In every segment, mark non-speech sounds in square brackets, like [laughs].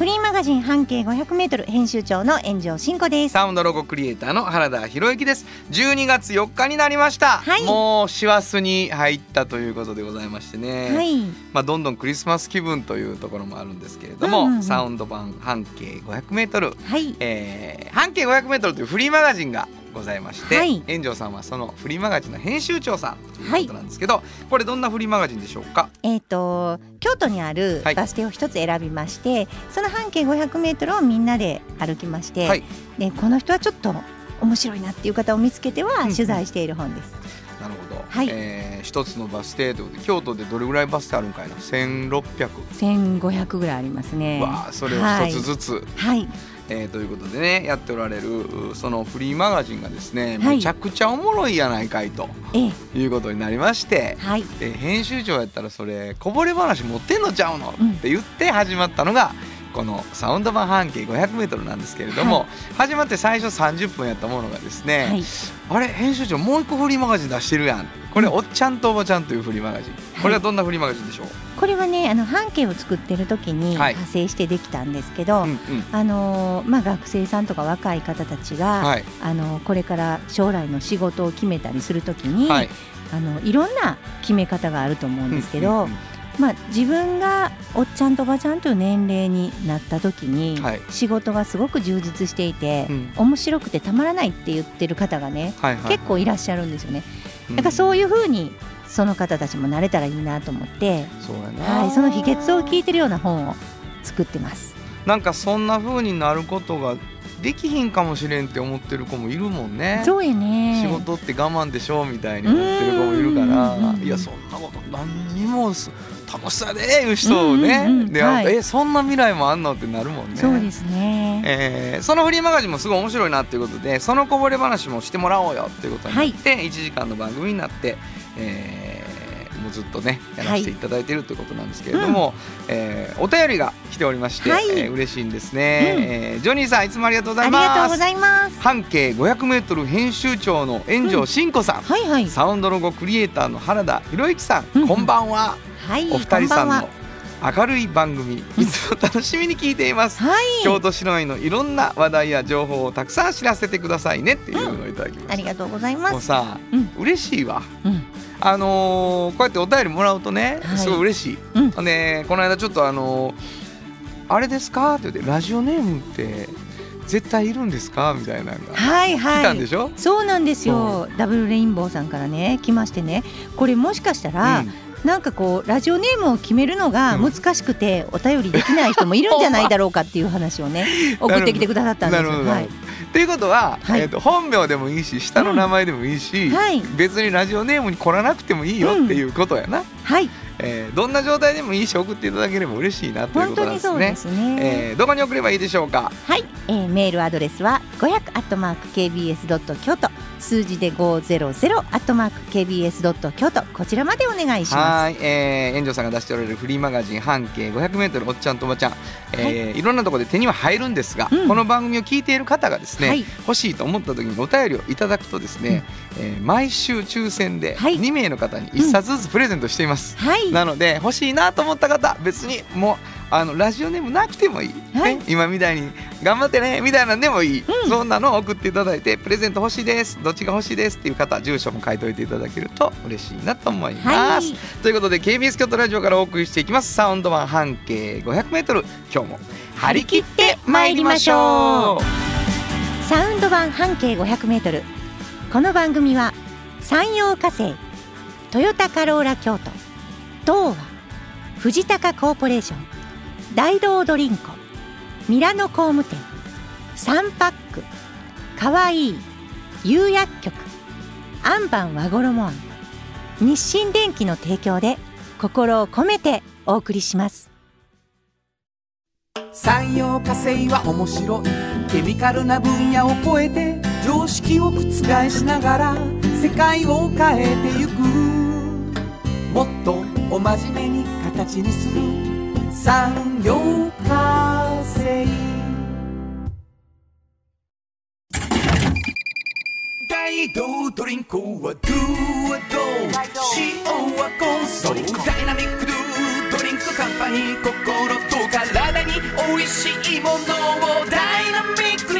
フリーマガジン半径500メートル編集長の炎上真子です。サウンドロゴクリエイターの原田博之です12月4日になりました、はいもう師走に入ったということでございましてね、はい。まあ、どんどんクリスマス気分というところもあるんですけれども、うんうんうんサウンド版半径 500m、はい。えー、半径 500m というフリーマガジンがございまして、はい。炎上さんはそのフリーマガジンの編集長さんということなんですけど、これどんなフリーマガジンでしょうか？えっ、と京都にあるはい。バス停を一つ選びまして、その半径500メートルをみんなで歩きまして、はい。でこの人はちょっと面白いなっていう方を見つけてはうん取材している本です。なるほど、はい。えー一つのバス停ということで京都でどれぐらいバス停あるんかいな？1600、1500ぐらいありますね。わあそれを一つずつ、はい。えーということでねやっておられるそのフリーマガジンがですね、はい。めちゃくちゃおもろいやないかいとええ。いうことになりまして、はい。で編集長やったらそれこぼれ話持ってんのちゃうの、うん。って言って始まったのがこのサウンド版半径 500m なんですけれども、は始まって最初30分やったものがですね、はい。あれ編集長もう一個フリーマガジン出してるやん。これ、おっちゃんとおばちゃんというフリーマガジン。これはどんなフリーマガジンでしょう、これはねあの半径を作ってる時にはい。派生してできたんですけど、うんうん。あのーまあ学生さんとか若い方たちが、はい。あのこれから将来の仕事を決めたりするときに、はい。あのいろんな決め方があると思うんですけど、うんうんうんまあ、自分がおっちゃんとおばちゃんという年齢になった時に、はい。仕事がすごく充実していて、うん。面白くてたまらないって言ってる方がね、はいはい。結構いらっしゃるんですよね。うん。だからそういうふうにその方たちもなれたらいいなと思って、そうやな、はい、その秘訣を聞いてるような本を作ってます。なんかそんな風になることができひんかもしれんって思ってる子もいるもんね。そうやね。仕事って我慢でしょみたいに思ってる子もいるからいやそんなこと何にもす楽しさでいう人をね、うんうんうん。で、はい。えそんな未来もあんのってなるもんね。そうですね。えーそのフリーマガジンもすごい面白いなっていうことでそのこぼれ話もしてもらおうよっていうことになって、1時間の番組になって、えーもうずっとねやらせていただいているということなんですけれども、えーお便りが来ておりまして、はい。えー嬉しいんですね、うん。えージョニーさんいつもありがとうござありいます。がとうございます。半径 500m 編集長の炎上真子さん、はいはい。サウンドロゴクリエイターの原田博之さん、うん。こんばんははい。お二人さんの明るい番組いつも楽しみに聞いています、はい。京都市内のいろんな話題や情報をたくさん知らせてくださいねっていうのをいただきましありがとうございた、ます。もうさ、うん嬉しいわうん。あのーこうやってお便りもらうとね、はいすごい嬉しい、うんでこの間ちょっとあのーあれですか?」って言って「ラジオネームって絶対いるんですか?」みたいなのがはいはい。来たんでしょ、そうなんですよ。ダブルレインボーさんからね来ましてね。これもしかしたら、うんなんかこうラジオネームを決めるのが難しくて、お便りできない人もいるんじゃないだろうかっていう話をね [laughs] 送ってきてくださったんです。よ。はい。っていうことは、はい。えー、と本名でもいいし下の名前でもいいし、はい。別にラジオネームに来らなくてもいいよっていうことやな、はい。えーどんな状態でもいいし送っていただければ嬉しいなという本ことなんですね。すね。えーどこに送ればいいでしょうか？はい、えー、メールアドレスは500アットマーク kbs ドット京都数字で500アットマーク kbs ドット京都こちらまでお願いしまはい、えー、炎上さんが出しておられるフリーマガジン半径 500m おっちゃんとおばちゃん、えーい、ろんなところで手には入るんですが、うん。この番組を聞いている方がですね、はい。欲しいと思った時にお便りをいただくとですね、えー毎週抽選ではい。2名の方に1冊ずつプレゼントしています。す。はい、なので欲しいなと思った方別にもうあのラジオネームなくてもいい、はい。ね、今みたいに頑張ってねみたいなんでもいい、うん。そんなのを送っていただいてプレゼント欲しいです。どっちが欲しいですっていう方住所も書いといていただけると嬉しいなと思います、はい。ということで KBS 京都ラジオからお送りしていきます。サウンド版半径 500m 今日も張り切って参りましょう。サウンド版半径500メートル。この番組は山陽火星トヨタカローラ京都東和藤高コーポレーション大道ドリンコミラノ工務店サンパックかわいい釉薬局アンバン和衣あん日清電機の提供で心を込めてお送りします。産業化成は面白い。ケミカルな分野を超えて常識を覆しながら世界を変えてゆく。真面目に形にする産業化成。大道ドリンクはドゥはド塩はコンソダイナミックドゥドリンクカンパニー心と体に美味しいものをダイナミックに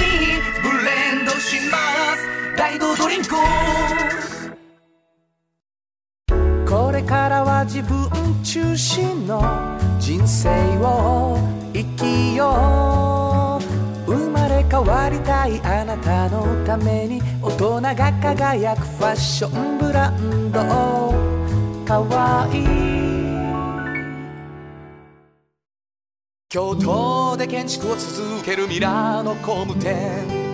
ブレンドします。大道ドリンクこれからは自分中心の人生を生きよう。生まれ変わりたいあなたのために大人が輝くファッションブランド。かわいい。京都で建築を続けるミラーの工務店。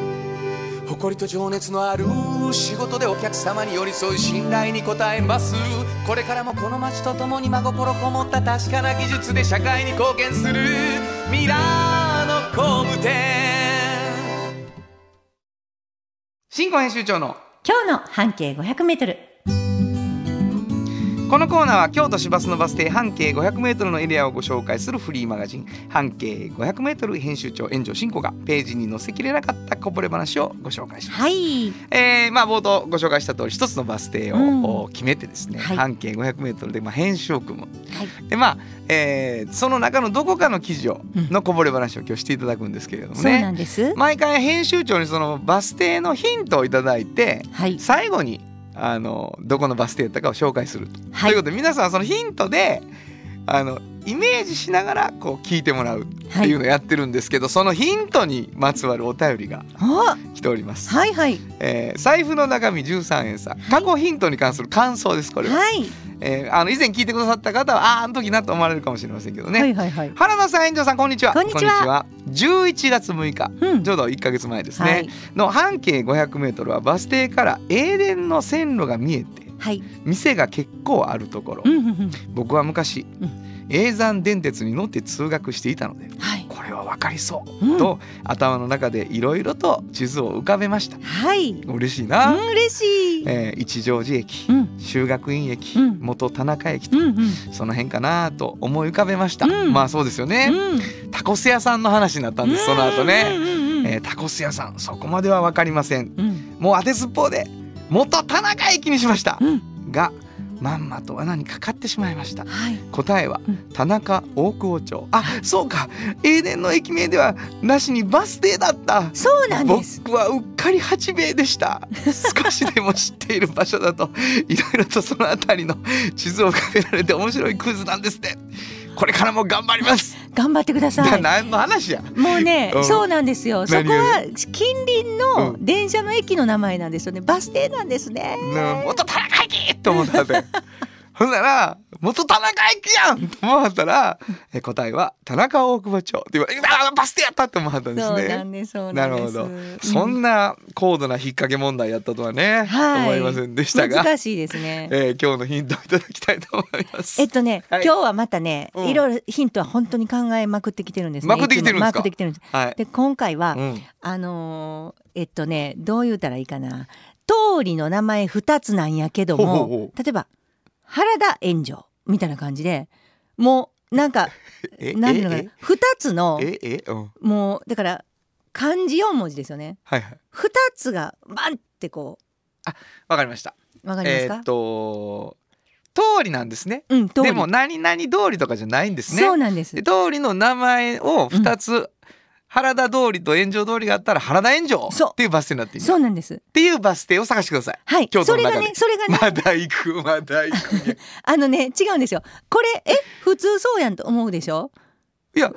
誇りと情熱のある仕事でお客様に寄り添い信頼に応えます。これからもこの街とともに真心こもった確かな技術で社会に貢献する。ミラーの工務店。新婚編集長の今日の半径500メートル。このコーナーは京都市バスのバス停半径 500m のエリアをご紹介するフリーマガジン。半径 500m 編集長炎上真子がページに載せきれなかったこぼれ話をご紹介します。はい。えーまあ、冒頭ご紹介した通り一つのバス停を、うん。決めてですね、はい。半径 500m で、まあ、編集を組む。はい。でまあ、えーその中のどこかの記事をうん。のこぼれ話を今日していただくんですけれどもそうなねんです。毎回編集長にそのバス停のヒントをいただいてはい。最後にあのどこのバス停やったかを紹介すると。はい。ということで皆さんそのヒントであのイメージしながらこう聞いてもらうっていうのをやってるんですけど、そのヒントにまつわるお便りがあ来ております。はいはい。えー財布の中身13円さ過去ヒントに関する感想ですこれは、はいえーあの以前聞いてくださった方はあーあの時なと思われるかもしれませんけどね、はいはいはい。原田さん、園長さん、こんにちは。こんにちは。11月6日、うん。ちょうど1ヶ月前ですね。はい。の半径500メートルはバス停から英電の線路が見えて、はい。店が結構あるところ。うんうんうん。僕は昔、うん。永山電鉄に乗って通学していたので、はい。これは分かりそう、うん。と頭の中でいろいろと地図を浮かべました。はい。嬉しいな。うん嬉しい。えー一乗寺駅、うん。修学院駅、うん。元田中駅と、うんうん。その辺かなと思い浮かべました。うん。まあそうですよね。うん。タコス屋さんの話になったんですその後ね、うんうんうんえータコス屋さんそこまでは分かりません。もう当てずっぽうで元田中駅にしました、うん。がまんまと罠にかかってしまいました。はい。答えはうん。田中大久保町。あそうか。永電の駅名ではなしにバス停だった。そうなんです。僕はうっかり八兵衛でした。少しでも知っている場所だといろいろとその辺りの地図を浮かべられて面白いクイズなんですってこれからも頑張ります、頑張ってください。[laughs] 何の話や。もうね、うん。そうなんですよ。そ何こは近隣のう電車の駅の名前なんですよね。バス停なんですね。ね元田中駅と思ったでほんなら元田中駅やんと思ったらえ答えは田中大久保町って言われあバス停やったって思ったんですそうなねんです。そうななんです。るほど、うんそんな高度な引っ掛け問題やったとはね、はい。思いませんでしたが、難しいですね。えー今日のヒントをいただきたいと思います。えっとね、はい。今日はまたね、うん。いろいろヒントは本当に考えまくってきてるんですね。まくってきてるんですまくってきてるんです。はい、で今回は、うん、あのーえっとねどう言うたらいいかな。通りの名前二つなんやけどもほうほうほ例えば原田炎上みたいな感じでもうなんか [laughs] えなんていうのかなえ？二つのもうだから漢字四文字ですよね。はいはい。二つがバンってこわかりました。うわかりますか、えーっと通りなんですね。うんでも何々通りとかじゃないんですね。そうなんです。で通りの名前を2つ、原田通りと炎上通りがあったら原田炎上っていうバス停になっているそうなんです。っていうバス停を探してくださいはい。京都の中でそれがねそれがね。まだ行くまだ行く。[laughs] あのね違うんですよ。これえ普通そうやんと思うでしょ？いや。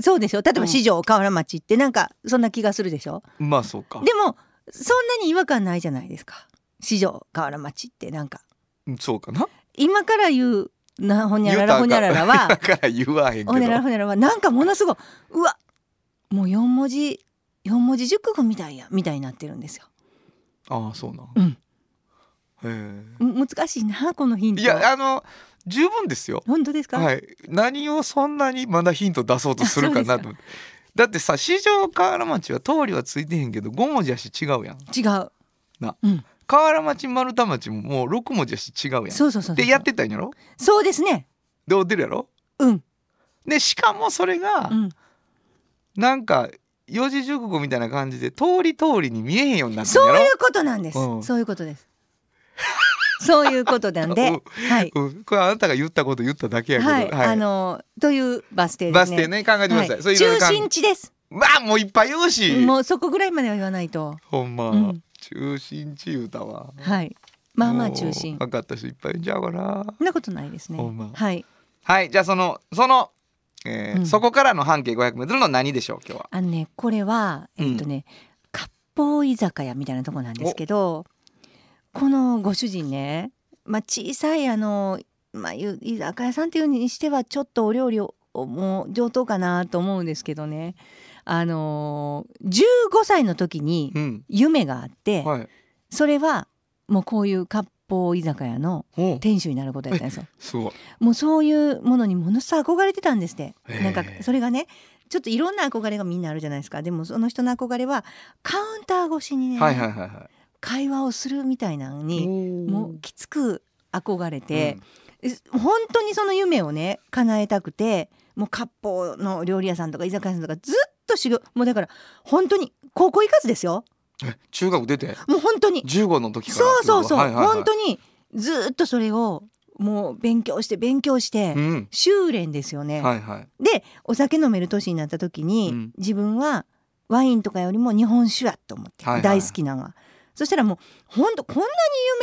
そうでしょ？例えうん。ば四条河原町ってなんかそんな気がするでしょ？まあそうか。でもそんなに違和感ないじゃないですか。四条河原町ってなんか。うんそうかな。今から言うなほにゃららほにゃららだはほにゃららほにゃららはなんかものすごいうわもう四文字四文字熟語みたいやみたいになってるんですよ。ああそうなん、うん。へむ難しいなこのヒント。えいやあの十分ですよ。本当ですか？はい。何をそんなにまだヒント出そうとするかなと。だってさ四条河原町は通りはついてへんけど5文字やし違うやん。違う。な。うん。河原町丸太町ももう6文字やし違うやん。そうそうそうでやってたんやろ？そうですね。で会うてるやろ？うん。でしかもそれがうんなんか四字熟語みたいな感じで通り通りに見えへんようになってそういうことなんです、うん。そういうことです。[laughs] そういうことなんで。[laughs] うん。はい。うん、これあなたが言ったこと言っただけやけど、はい、あのというバス停ね。バス停ね考えてください、はい。中え心地です。まあもういっぱい言うし。もうそこぐらいまでは言わないと。ほんま、うん。中心地言うたわ。はい。まあまあ中心。分かった人いっぱいいるんちゃうかな。そんなことないですね。ほんま。はい。はい。じゃあそのその、えーうん。そこからの半径 500m の何でしょう今日は？あのねこれはえっ、とね、割烹居酒屋みたいなとこなんですけどこのご主人ね、まあ、小さいあの、まあ、ゆ居酒屋さんっていうにしてはちょっとお料理をもう上等かなと思うんですけどね。あのー15歳の時にうん。夢があって、はい。それはもうこういう割烹居酒屋の店主になることやったんですよ。すごい。もうそういうものにものすごい憧れてたんですって。なんかそれがねちょっといろんな憧れがみんなあるじゃないですか。でもその人の憧れはカウンター越しにね、はいはいはいはい。会話をするみたいなのにもうきつく憧れて、え本当にその夢をね叶えたくてもう割烹の料理屋さんとか居酒屋さんとかずっと修行もうだから本当に高校行かずですよ。え中学出て？もう本当に。15の時から？そうそうそう、はいはいはい。本当にずっとそれをもう勉強して勉強して、うん。修練ですよね。はいはい。でお酒飲める年になった時に、うん。自分はワインとかよりも日本酒やと思って、はいはい。大好きなのは。そしたらもう本当こんなに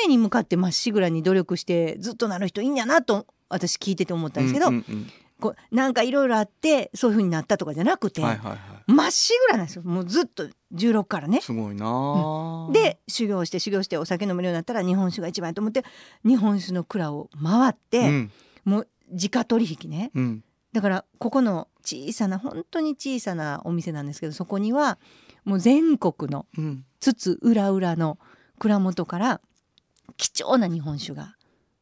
夢に向かってまっしぐらに努力してずっとなる人いいんやなと私聞いてて思ったんですけど、うんうんうん。こうなんかいろいろあってそういう風になったとかじゃなくて、はいはいはまっしぐらなんですよ。もうずっと16からね。い。すごいなあ、で修行して修行してお酒飲めるようになったら日本酒が一番やと思って日本酒の蔵を回って、うん。もう自家取引ね。うん。だからここの小さな本当に小さなお店なんですけどそこにはもう全国のうん。津々浦々の蔵元から貴重な日本酒が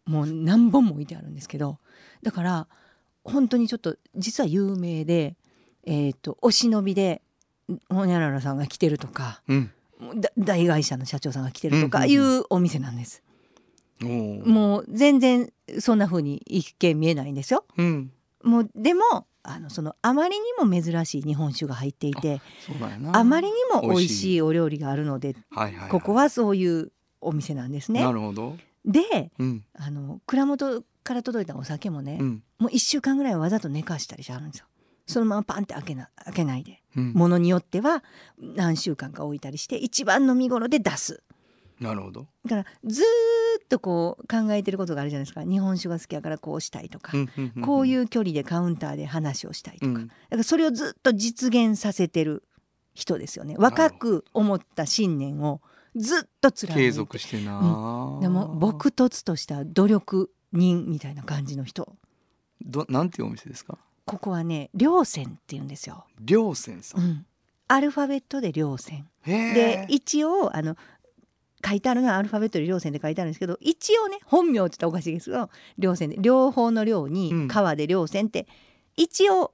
もう何本も置いてあるんですけどだから本当にちょっと実は有名で、えー、とお忍びでほにゃららさんが来てるとかうん。だ大会社の社長さんが来てるとかうんうんいううお店なんです。おー。もう全然そんな風に一見見えないんですよ。うん。もうでもあのそのあまりにも珍しい日本酒が入っていてあまりにも美味しいお料理があるのではいはいはい。ここはそういうお店なんですね。な。るほど。でうん。あの蔵元から届いたお酒もね、うん。もう1週間ぐらいはわざと寝かしたりしてあるんですよ。そのままパンって開けな開けないで。うん。ものによっては何週間か置いたりして一番飲み頃で出す。なるほど。だからずーっとこう考えてることがあるじゃないですか。日本酒が好きやからこうしたいとか、こういうう距離でカウンターで話をしたいとか、うん。だからそれをずっと実現させてる人ですよね。若く思った信念をずっと貫いて。継続してな、でも朴突とした努力人みたいな感じの人。どなんていうお店ですか？ここはね稜線って言うんですよ、良泉さ、うん。ん、アルファベットで稜線。で一応あの書いてあるのはアルファベットで稜線で書いてあるんですけど一応ね本名って言ったらおかしいですけど稜線で両方の両うん。に川で稜線って一応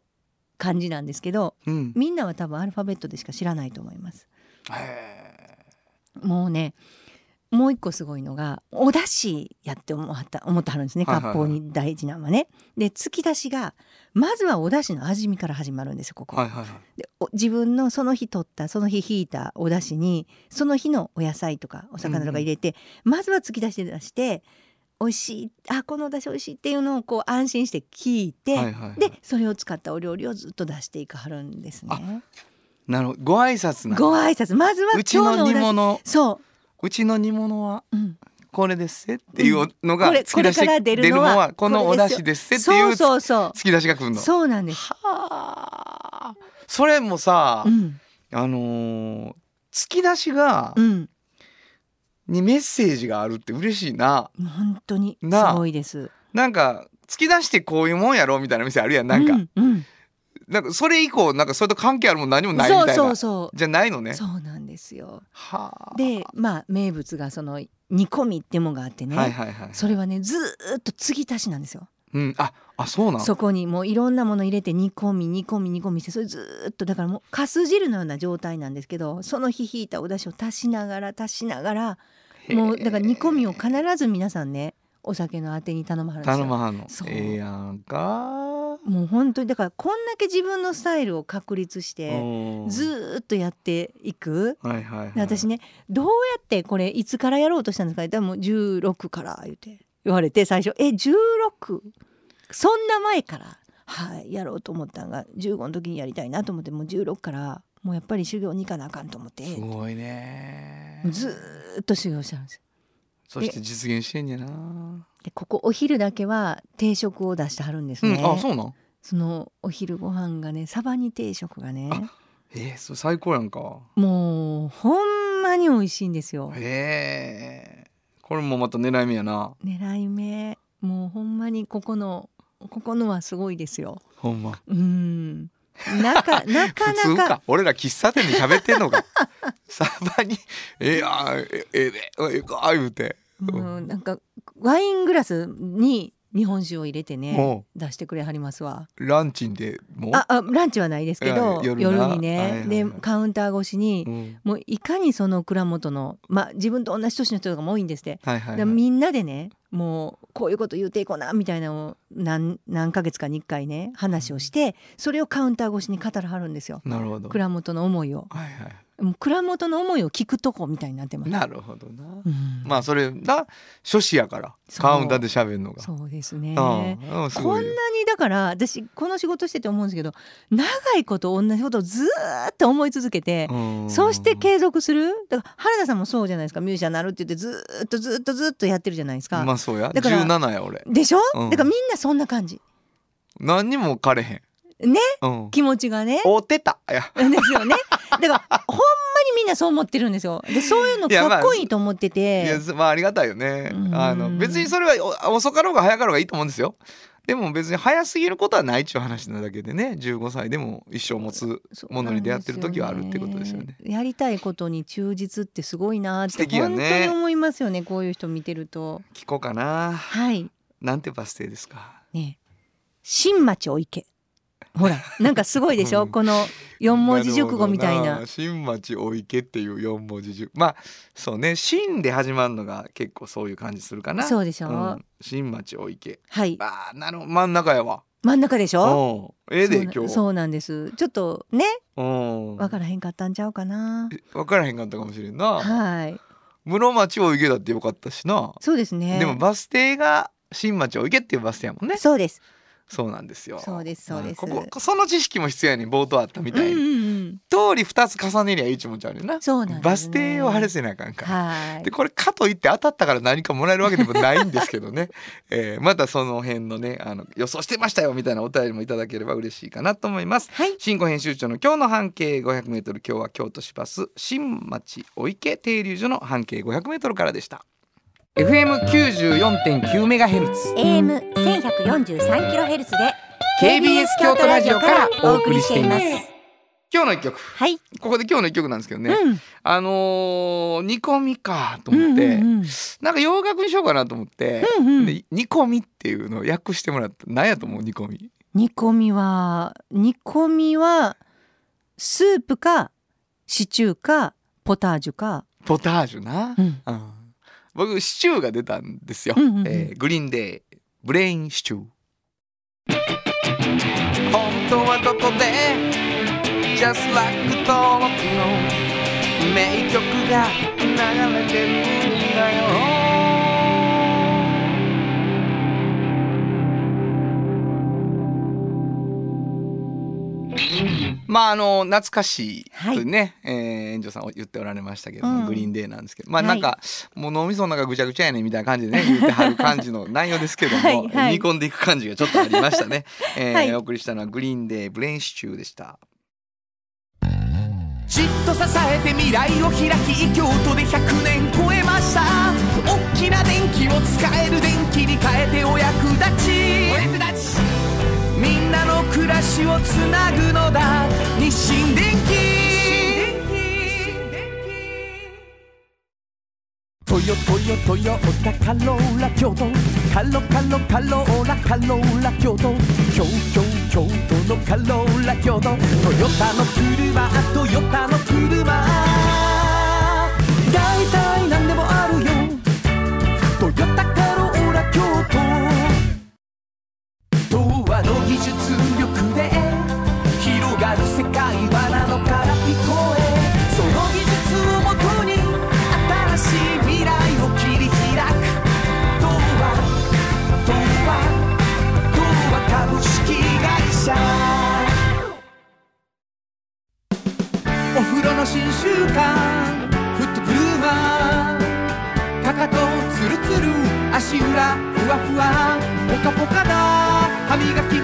漢字なんですけどうん。みんなは多分アルファベットでしか知らないと思います。へもうねもう一個すごいのがお出汁やって思った思ってはるんですね。割烹に大事なのはね。で突き出しがまずはお出汁の味見から始まるんですよここ。はいはいはい。でお自分のその日取ったその日引いたお出汁にその日のお野菜とかお魚とか入れて、まずは突き出しで出して美味しいあこのお出汁美味しいっていうのをこう安心して聞いて、はいはいはい。でそれを使ったお料理をずっと出していかはるんですね。なるほど。ご挨拶なご挨拶。まずはうちの煮物。そうちの煮物はこれですっていうのがこれ突き出しこれから出るのはこのお出汁ですっていうそうそう突き出しが来るの。そうなんです。はあ。それもさ、うん。あのー突き出しが、うん。にメッセージがあるって嬉しいな。本当にすごいです。なんか突き出してこういうもんやろみたいな店あるやんなんか、うんうんなんかそれ以降なんかそれと関係あるもん何もないみたいな。そうそうそう。じゃないのね。そうなんですよ。はあ。でまあ名物がその煮込みってものがあってね、はいはいはい。それはねずーっと継ぎ足しなんですよ。うん、ああそうなん。そこにもういろんなもの入れて煮込み煮込み煮込みしてそれずーっとだからもうかす汁のような状態なんですけどその日引いたお出汁を足しながら足しながらもうだから煮込みを必ず皆さんねお酒のあてに頼まはるんですよ。頼まはんの？ええやんか。もう本当にだからこんだけ自分のスタイルを確立してうん。ずーっとやっていく。はいはい、はい、で私ねどうやってこれいつからやろうとしたんですか？でも16から言って言われて最初「え16そんな前から？はいやろうと思ったのが15の時にやりたいなと思ってもう16からもうやっぱり修行に行かなあかんと思って。すごいね。ずーっと修行したんです。よ。そして実現してんねやな、でここお昼だけは定食を出してはるんですね。うん、あそうなん？そのお昼ご飯がねサバ煮定食がねあえー、それ最高やんかもうほんまに美味しいんですよ。へえこれもまた狙い目やな狙い目もうほんまにここのここのはすごいですよ。ほんまうん。[laughs] なかなか。普通なか。か俺ら喫茶店で喋ってんのか。[laughs] サバに「ええやんえええええか」言うてうんなんかワイングラスに日本酒を入れてねお出してくれはりますわ。ランチンでも？うああランチはないですけど夜夜な。にね、でカウンター越しに、うん。もういかにその蔵元のまあ自分と同じ年の人とかも多いんですって。はいはい、ではい、みんなでねもうこういうこと言うていこうなみたいなのを何何ヶ月かに1回ね話をしてそれをカウンター越しに語らはるんですよ。蔵元の思いを。はいはいもう蔵元の思いを聞くとこみたいになってます、なるほどな、うん。まあそれが初子やからカウンターで喋るのが。そうですね。うん。うんすごこんないにだから私この仕事してて思うんですけど長いこと同じことをずーっと思い続けて、うん。そして継続する？だから原田さんもそうじゃないですか。ミュージシャンになるって言ってずーっとずーっとずーっとやってるじゃないですか、まあそうや。だから17や俺。でしょ、うん。だからみんなそんな感じ。何にも枯れへん。ね？うん。気持ちがね。会うてた。ですよねだからほんまにみんなそう思ってるんですよ。でそういうのかっこいいと思っていてやすまあありがたいよね。うん。あの別にそれはお遅かろうが早かろうがいいと思うんですよ。でも別に早すぎることはないっちゅう話なだけでね。15歳でも一生持つものに出会ってる時はあるってことですよね。やりたいことに忠実ってすごいなって本当ねに思いますよね。こういう人見てると。聞こうかな。はい。なんてバス停ですか？ね新町お池ほらなんかすごいでしょ、うん。この四文字熟語みたいな。新町お池っていう四文字熟まあそうね。新で始まるのが結構そういう感じするかな。そうでしょ？ん。新町お池。はい。あーなる真ん中やわ。真ん中でしょ？うん。ええでそうな今日。そうなんです。ちょっとねうん。わからへんかったんちゃうかな。え分からへんかったかもしれんな。はい。室町お池だってよかったしな、そうですね。でもバス停が新町お池っていうバス停やもんね。そうですそうなんですよ。そうですそうです。んここその知識も必要やねん冒頭あったみたいに、うんうんうん通り二つ重ねりゃいいちもんちゃうねんな。そうなんバス停を晴れせなあかんから。はい。でこれかといって当たったから何かもらえるわけでもないんですけどね、[laughs] えーまたその辺のねあの予想してましたよみたいなお便りもいただければ嬉しいかなと思います。はい。新語編集長の今日の半径 500m 今日は京都市バス新町お池停留所の半径 500m からでした FM94.9 メガヘルツ。AM 千百四十三キロヘルツで KBS 京都ラジオからお送りしています。今日の一曲。はい、ここで今日の一曲なんですけどね、うん。あのー煮込みかと思って、うんうんうん。なんか洋楽にしようかなと思って、うんうん。で煮込みっていうのを訳してもらった。何やと思う煮込み。煮込みは煮込みはスープかシチューかポタージュか、ポタージュな、うん。うん僕シチューが出たんですよ、うんうんうん。えーグリーンデーブレインシチュー。本当はここで Just like 登録の名曲が流れてるんだよまああの懐かしいとね、えー園長さん言っておられましたけども、うん。グリーンデーなんですけど。まあはい。なんか、もう脳みその中ぐちゃぐちゃやねんみたいな感じでね [laughs] 言ってはる感じの内容ですけどもはい。はい。煮込んでいく感じがちょっとありましたね、えーはいお送りしたのはグリーンデーブレインシチューでした。じっと支えて未来を開き京都で100年超えました。大きな電気を使える電気に変えてお役立ち。お役立ち。みんなの暮らしをつなぐのだ。日清電気トヨトヨトヨタカローラ京都。カロカロカローラカローラ京都。京京京都のカローラ京都。トヨタの車トヨタの車。大体何でもあるよ。トヨタカローラ京都。童話の技術。で広がる世界はなのから聞こえその技術をもとに新しい未来を切り開く。童話童話童話株式会社。お風呂の新習慣フットブルーマーかかとツルツル足裏ふわふわポカポカだ。歯磨き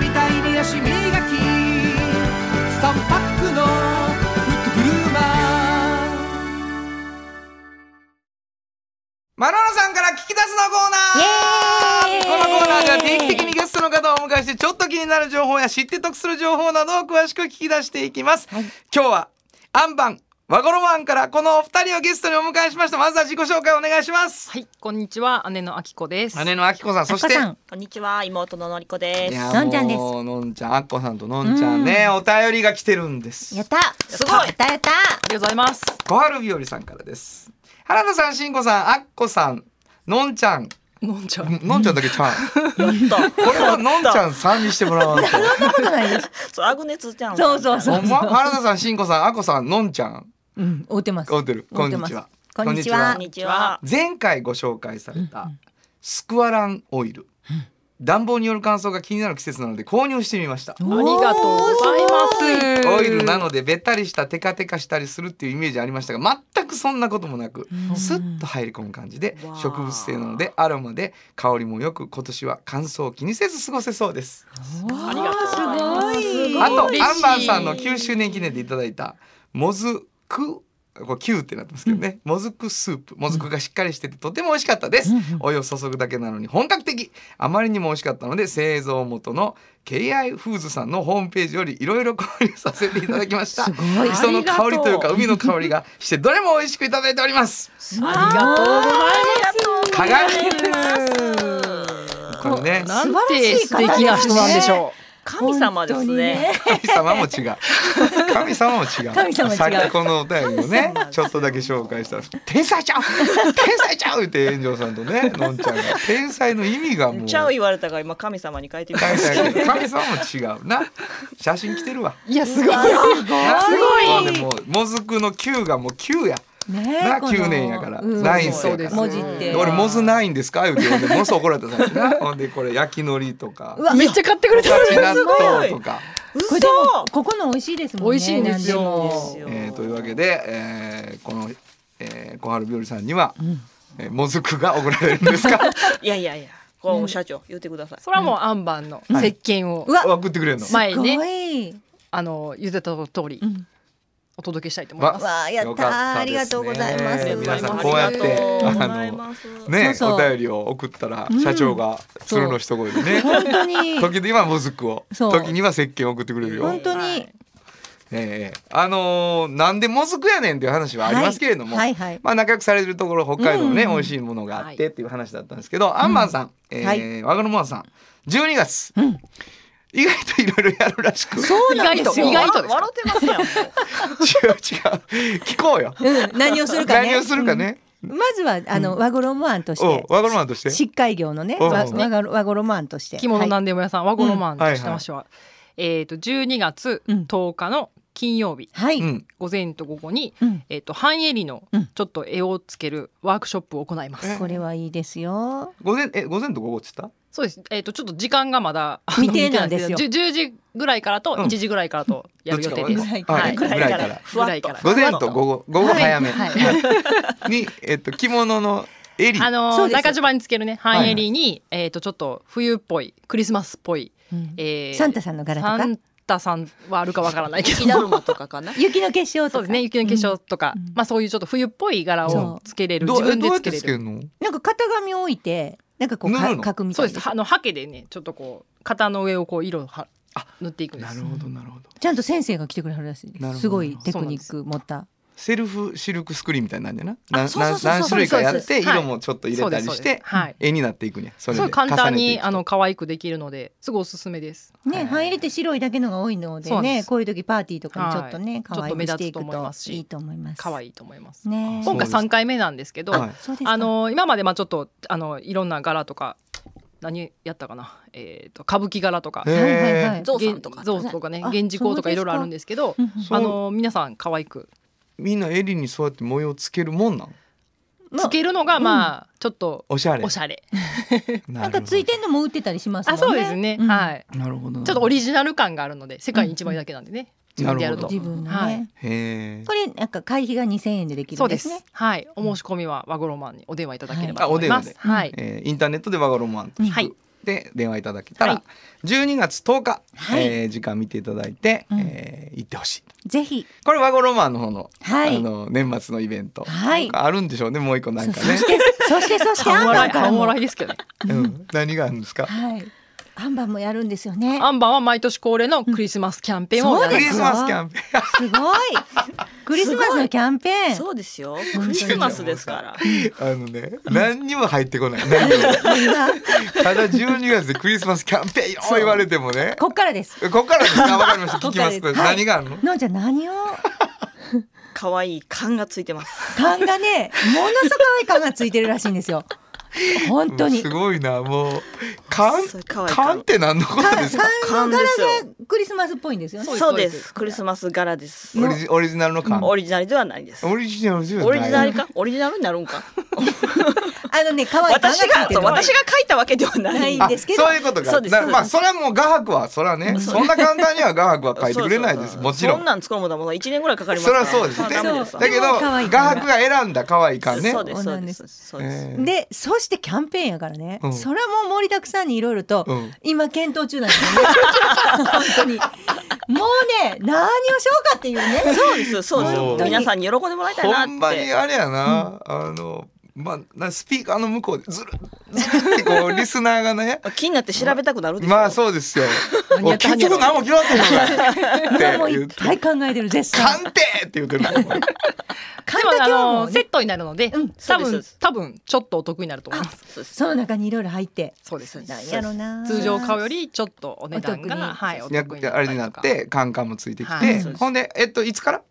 みたいに足磨き3パックのフットブルーマーマロロさんから聞き出すのコーナー。このコーナーでは定期的にゲストの方をお迎えしてちょっと気になる情報や知って得する情報などを詳しく聞き出していきます、はい。今日はアンバン和衣マンからこのお二人をゲストにお迎えしました。まずは自己紹介お願いします。はい、こんにちは、姉のあきこです。姉のあきこさんそしてこさん。こんにちは、妹ののりこです。のんちゃんです。もうのんちゃんあっこさんとのんちゃんねお便りが来てるんです。やった。すごい。やったやった。ありがとうございます。小春日和さんからです。原田さんしんこさんあっこさんのんちゃん。のんちゃん。のんちゃんだけちゃん。これはのんちゃんさんにしてもらわんと。そんなことないです。[laughs] そう、アグネツちゃん。そうそう。そう原田さんしんこさんあっこさんのんちゃんうん会うてます。会うてる。こんにちは。こんにちこは。んにちは。前回ご紹介されたスクワランオイル。暖房による乾燥が気になる季節なので購入してみました。ありがとうございます。オイルなのでべったりしたテカテカしたりするっていうイメージありましたが全くそんなこともなくスッと入り込む感じで植物性なのでアロマで香りもよく今年は乾燥を気にせず過ごせそうです。ありがとうございます。すごい。あとアンバンさんの9周年記念でいただいたもずくこれ9ってなってますけどね、もずくスープ。もずくがしっかりしててとても美味しかったです、お湯を注ぐだけなのに本格的。あまりにも美味しかったので製造元の KI フーズさんのホームページよりいろいろ購入させていただきました。ごい。磯の香りというか海の香りがしてどれも美味しくいただいております。ありがとうござい鏡これねます。なんて素敵な人なんでしょ神様ですね。神様も違う。[laughs] 神様も違う。神様違う。さっきこのお便りをねちょっとだけ紹介したら「天才ちゃう。天才ちゃう!」って炎上さんとね [laughs] のんちゃんが。天才の意味がもう。ちゃう言われたから、今神様に変えてみま神す。様神様も違うな。写真来てるわ。う。いや、すごい。なすもうでももずくの9がもう9や。ねなこの9年やから。うんナインスやから文字って。で俺モズないんですか？言うてものすごい怒られたさな。ほんでこれ焼き海苔とか。うわめっちゃ買ってくれてる。十勝納豆とか。これでもここの美味しいですもんね。美味しいんですよ。何ですよえーというわけで、えーこの、えー、小春日和さんには、えーもずくが送られるんですか？[laughs] いやいやいや、こう社長、言ってください。それはもうアンバンの石鹸をうわ。送ってくれるの？すご前ね、いあの言ってた通り。んお届けしたいと思います。わあやったー。ありがとうございます。ね皆さんあこうやってりがとうごあざいのます。ねそうそう。お便りを送ったら、社長が鶴の一声でね。本当に。時にはもずくを。時には石鹸を送ってくれるよ。本。当に。ええあのーなんでもずくやねんっていう話はありますけれども、はい。はいはい。まあ仲良くされてるところ北海道のね、うん美味しいものがあってはいっていう話だったんですけど、アンマンさん、えーはい。わがのもんさん12月、意外といろいろやるらしく。違うそうなんですよ。意外と。笑ってますやん。もう違う。聞こうよ、うん何をするかね。何をするかね、うん。まずはあの和衣庵としおてわがのもんとして？疾海業のね。和和衣庵として。着物はい。なんでも屋さん、和衣マンとしてうんましては、えっと12月うん。10日の金曜日、はい。うん。午前と午後に、うん。えっと半襟のうん。ちょっと絵をつけるワークショップを行います。え。これはいいですよ。午前え午前と午後って言っそうです。えっ、とちょっと時間がまだ未定なんですよ。未定なんですけど10 10時ぐらいからとうん。1時ぐらいからとやる予定です。はいぐらいから。ぐらいから。た午前と午後午後早め。はい。[laughs] に、えっと着物の襟。あの中島につけるね半襟に、えっ、とちょっと冬っぽいクリスマスっぽい、うん。えーサンタさんの柄とか？田さんはあるかわからないけど。雪だるまとかかな。雪の結晶とかそうですね雪の化粧とか、うんまあそういうちょっと冬っぽい柄をつけれる自分でつけれるけるのなんか型紙を置いてなんかこうか塗るの書くみたいうでそですあのハケでねちょっとこう型の上をこう色をは塗っていくんですなるほどなるほどちゃんと先生が来てくれはるらしいですすごいテクニック持ったセルフシルクスクリーンみたいなんだよな。何何種類かやって色もちょっと入れたりしてはい。絵になっていくねそれ簡単にあの可愛くできるのですごいおすすめです。ね、入れて白いだけのが多いのでねこういう時パーティーとかにちょっとね、はい。可愛くしていくちょっと目立つと思いいいと思います。可愛いと思います。今回三回目なんですけど、あの今までまあちょっとあのいろんな柄とか何やったかな、えっ、と歌舞伎柄とか。へはいはいはい。ーゾウとかゾウとかね。あ源氏香とかいろいろあるんですけどあの皆さん可愛くみんな襟にそうやって模様つけるもんなんまあつけるのがまあちょっとおしゃれ。おしゃれ。[laughs] ななんかついてんのも売ってたりしますもんあね。そうですね、うん。はい。なるほど。なちょっとオリジナル感があるので世界に一枚だけなんでね、自分でやると自分のね。はい。へえこれなんか会費が2000円でできそうでするんです。ね。はい。お申し込みは和ゴロマンにお電話いただければはいと思います、あお電話はい、えーインターネットでワゴロマンはいで電話いただけたら、はい。12月10日、はい。えー時間見ていただいて、うん。えー行ってほしい。ぜひ。これワゴロマンの方の,、はい。あの年末のイベント、はい。あるんでしょうねもう一個なんかね。そそしてそしてそして半笑い半笑いですけどね。うん、何があるんですか？はいアンバンもやるんですよね。アンバンは毎年恒例のクリスマスキャンペーンをやそうですクリスマスキャンペーンすごいクリスマスのキャンペーン。そうですよクリスマスですからあのね、何にも入ってこない。ただ12月でクリスマスキャンペーンよ言われてもね。こっからです。ここからですか。わかりました。[laughs] 聞きます。これここからです何があるの？のんちゃん何を？可愛い缶がついてます缶がねものすごい缶がついてるらしいんですよ。[laughs] 本当に。す。ごいな。もう。缶そう可愛い缶って何のこと缶ですか？缶の柄がクリスマスっぽいんですよね。そうです。すクリスマス柄です。オリジオリジナルの缶。オリジナルではないです。オリジナルじゃない。オリジナルか？オリジナルになるんか？[laughs] あのね可愛い私いてるがそう私が書いたわけではなないんですけど。そういうことか。そうです。だからまあそれはもう画伯はそれはね、そんな簡単には画伯は書いてくれないです。そうそうもちろん。そんなん作るものはもう一年ぐらいかかりますそれはそうです。だけどでも可愛い画伯が選んだ可愛い缶ね。そうですそうでそうなんです。すそうです。えーでそしてキャンペーンやからね、うん。それはもう盛りだくさんにいろいろと、うん。今検討中なんですよね。[laughs] 本当に。もうね何をしようかっていうね。そうですそうです。皆さんに喜んでもらいたいなって。ほんまにあれやな、あのまあなスピーカーの向こうでずる [laughs] ずるってこうリスナーがね気になって調べたくなるでしょ。まあそうですよ。結局何も決まってんのか今もう。いっぱい考えてる絶賛。鑑定って言ってるでもあのセットになるので、うん多分多分ちょっとお得になると思います。その中にいろいろ入って。そうです。なんやろな。通常買うよりちょっとお値段お得にがはいおや得にあれになってカンカンもついてきて、はいほんでえっといつから？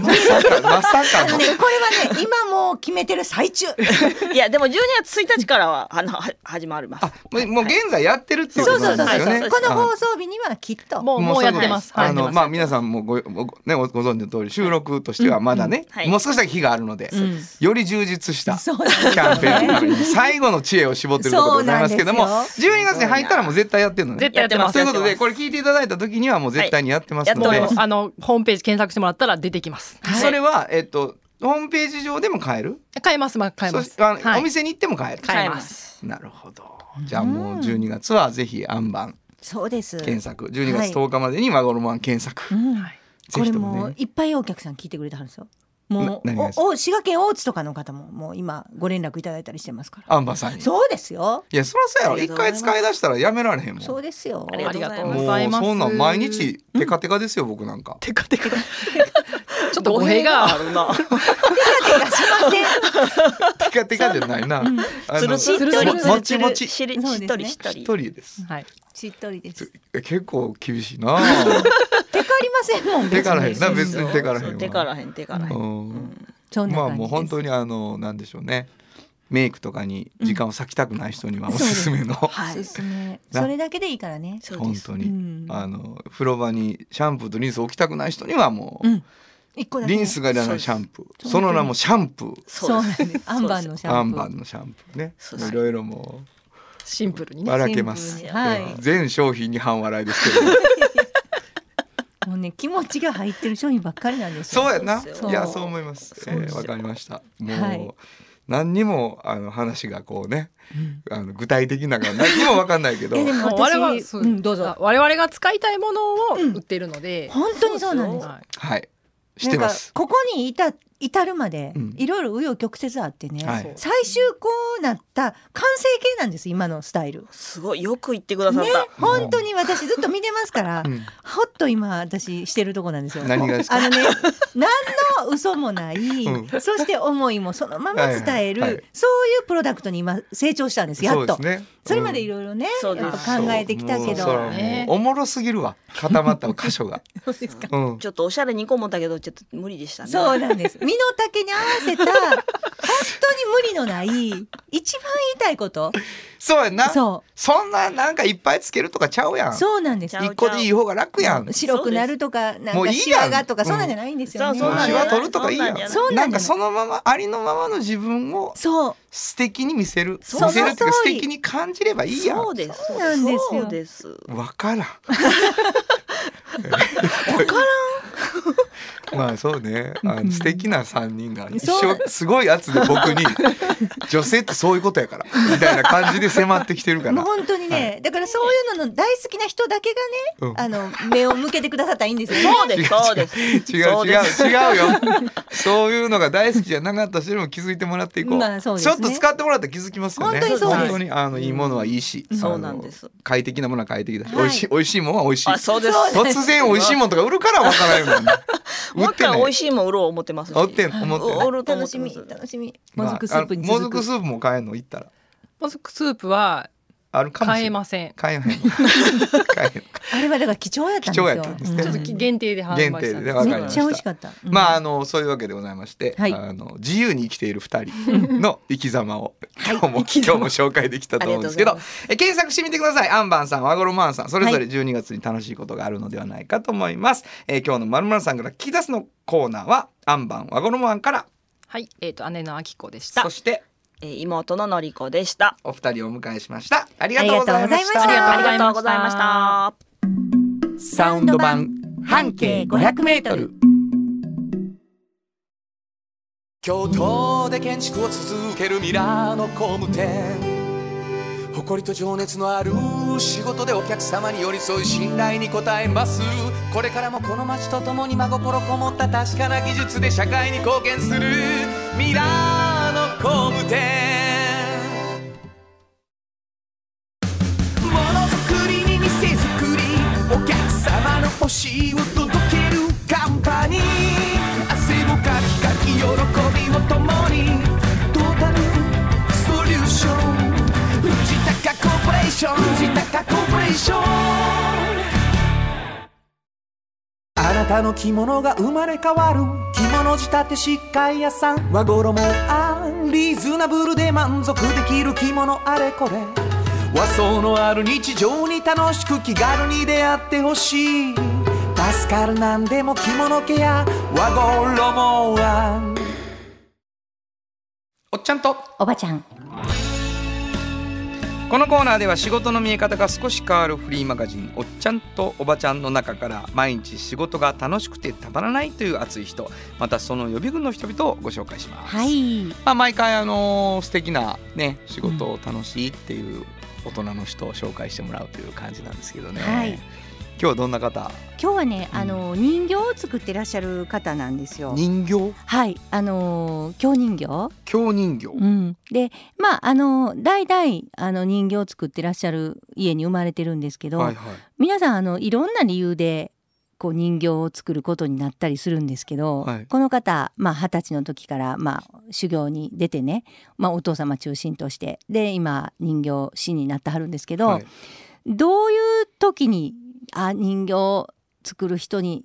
まさかまさかの。ねこれはね今もう決めてる最中。[laughs] いやでも12月1日からはあのは始まります。あもうもう現在やってるっていうことですよね。このあ放送日にはきっともうもうやってます。はいあのまあ皆さんもごごねごご存知の通り収録としてはまだね、はい。もう少しだけ日があるので、んより充実したキャンペーン最後の知恵を絞ってるところでございますけども、そうなん12月に入ったらもう絶対やってるのね。絶対やってます。ということでこれ聞いていただいた時にはもう絶対にやってますので、あのホームページ検索してもらったら出てきます。それはえっとホームページ上でも買える？買えますまあ買えます。お店に行っても買える。買えます。なるほど。じゃあもう12月はぜひアンバンそうです検索、12月10日までにワゴロマン検索。うんはいこれもいっぱいお客さん聞いてくれてはるんですよもうおお滋賀県大津とかの方ももう今ご連絡いただいたりしてますから。アンバンさんに。そうですよ。いやそらそうやろ。一回使い出したらやめられへんもん。そうですよ。ありがとうございます。そんなん毎日テカテカですよ僕なんか。テカテカ。[laughs] ちょっと語弊があるな。テカテカじゃないな、あのつるつるしっとり。ももちもち。しりそうですねしっとり。しっとり一人です。はい。しっとりです。え結構厳しいな。テ [laughs] カりませんもんテカらへんな別別にテカらへん手からへん手からへん。まあもう本当にあのなんでしょうね。メイクとかに時間を割きたくない人にはおすすめの、おはい。すすめな。それだけでいいからね。そうです。本当に、うん。あの風呂場にシャンプーとリンス置きたくない人にはもう、リンスがいらないシャンプー。その名もシャンプー。そうなんです。アンバンのシャンプー。アンバンのシャンプーね。いろいろもシンプルにうね。ばらけます、全商品に半笑いですけど [laughs] もうね気持ちが入ってる商品ばっかりなんですよ。そうやな。いやそう思います。えそうですよ。ーわ、かりました。もう、はい。何にもあの話がこうね、あの具体的なのが何にもわかんないけど。えでも我々はううんどうぞ。我々が使いたいものを売ってるので。本当にそうなんです。はい。はいしてます。ここにいたい至るまでうん。いろいろ紆余曲折あってね、はい。最終こうなった完成形なんです今のスタイル。すごい。よく言ってくださっねた。本当に私ずっと見てますから、うん。ほっと今私してるとこなんですよ。何がですか？あのね何の嘘もない、うん。そして思いもそのまま伝える、はいはい。はい。そういうプロダクトに今成長したんですやっと。ね。それまでいろろいろね、そうです。やっぱ考えてきたけど。ね。おもろすぎるわ。固まった箇所が、[laughs] そうですか。うん、ちょっとおしゃれに行こう思ったけどちょっと無理でしたね。そうなんです身の丈に合わせた本当に無理のない一番言いたいこと。そうやんな。そそんななんかいっぱいつけるとかちゃうやうん。そうなんです。一個でいい方が楽やん。白くなるとかなんかもういいやん。シワがとかそんなんじゃないんですよね、そうシワ取るとかいいやん。そうなんかそのままありのままの自分をそう。素敵に見せる。そう。見せるっていうか素敵に感じればいいやん。そうです。そうなんです。よそうです。わからん。[laughs] わからん。[laughs] まあそうね、あの素敵な三人が一生すごい圧で僕に [laughs] 女性ってそういうことやからみたいな感じで迫ってきてるから。もう本当にね、だからそういうのの大好きな人だけがね、うんあの目を向けてくださったらいいんですよね。そうです。[laughs] そうです。違う違うそうです違うよ。そういうのが大好きじゃなかった人にも気づいてもらっていこう。まあそうですねちょっと使ってもらったら気づきますよね。本当にそうです本当にあのいいものはいいし、んあのそうなんです快適なものは快適だし、はい美味しい美味しいものは美味しい。あ、そうです。そう突然美味しいものとか売るからわからんよね。[laughs] もう一回美味しい。しいもん売ろう思ってますし。売ってん思ってん売ると思楽しみってます。楽しみ。まあもずくスープにあのもず続く。くスープも買えんの行ったらもずくスープはあるかもし買れない。えません。買えへんの。買え。あれはだから貴重やったんですよ。貴重やったんですねちょっとうん限定で販売したんです限定でわかりましためっちゃ美味しかった。うんまああのそういうわけでございまして、はいあの自由に生きている二人の [laughs] 生き様を今日も、今日も紹介できたと思うんですけどえ検索してみてくださいアンバンさん和衣マンさんそれぞれ12月に楽しいことがあるのではないかと思います、えー今日のまるまるさんから聞き出すのコーナーはアンバン和衣マンからはい、えっ、と姉のあきこでしたそ。してえー妹ののりこでした。お二人をお迎えしました。ありがとうございました。ありがとうございました。サウンド版半径500メートル。京都で建築を続けるミラーの工務店。誇りと情熱のある仕事でお客様に寄り添い信頼に応えます。これからもこの街とともに真心こもった確かな技術で社会に貢献する。ミラーの工務店ものづくりに店づくりお客様の欲しいを届けるカンパニー。汗をかきかき喜びを共にトータルソリューション。藤高コーポレーション。藤高コーポレーション。なたの着物が生まれ変わる着物仕立て疾患屋さん和衣あんリーズナブルで満足できる着物あれこれ。和装のある日常に楽しく気軽に出会ってほしい。助かるなんでも着物ケア和衣あん。おっちゃんと。おばちゃん。このコーナーでは仕事の見え方が少し変わるフリーマガジン「おっちゃんとおばちゃん」の中から毎日仕事が楽しくてたまらないという熱い人またその予備軍の人々をご紹介します。はい。まあ、毎回あのー素敵なね仕事を楽しいっていう大人の人を紹介してもらうという感じなんですけどね。はい今日はどんな方？今日はね、うん。あの人形を作ってらっしゃる方なんですよ。人形？はい、あの京人形。京人形、うん、でまああの代々あの人形を作ってらっしゃる家に生まれてるんですけど、はいはい。皆さんあのいろんな理由でこう人形を作ることになったりするんですけど、はい。この方まあ二十歳の時からまあ修行に出てね、まあ、お父様中心としてで今人形師になってはるんですけど、はい。どういう時にあ人形を作る人に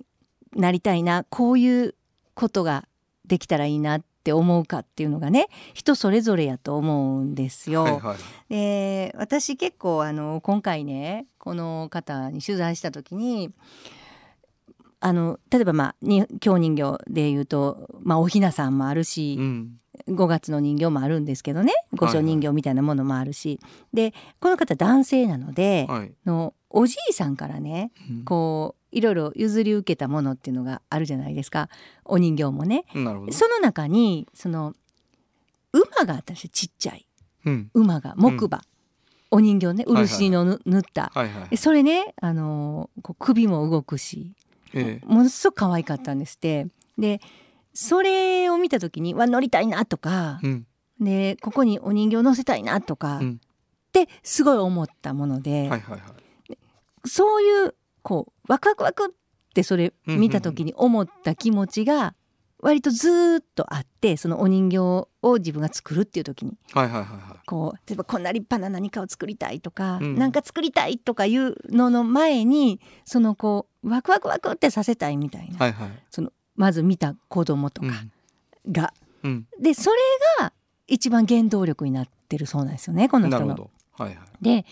なりたいなこういうことができたらいいなって思うかっていうのがね人それぞれやと思うんですよ。はいはい。で私結構あの今回ねこの方に取材した時にあの例えばまあに京人形でいうと、まあ、おひなさんもあるし、うん。5月の人形もあるんですけどね御所人形みたいなものもあるし、でこの方男性なので、はい。のおじいさんからねうん。こういろいろ譲り受けたものっていうのがあるじゃないですか。お人形もね。その中にその馬があったんですよちっちゃい。うん、馬が木馬、お人形ね漆のぬ塗った、はいはい。でそれね、あのーこう首も動くしええ。ものすごく可愛かったんですって。でそれを見た時にわ乗りたいなとか、うん。でここにお人形乗せたいなとか、うん。ってすごい思ったもので、はいはいはいそういうこうワクワクワクってそれ見た時に思った気持ちが割とずーっとあってそのお人形を自分が作るっていう時に。はいはいはいはこう例えばこんな立派な何かを作りたいとか、うん。なんか作りたいとかいうのの前にそのこうワクワクワクってさせたいみたいな、いはいはい。そのまず見た子供とかが、うん。でそれが一番原動力になってるそうなんですよねこうの人の。んなるほど。はいはい。で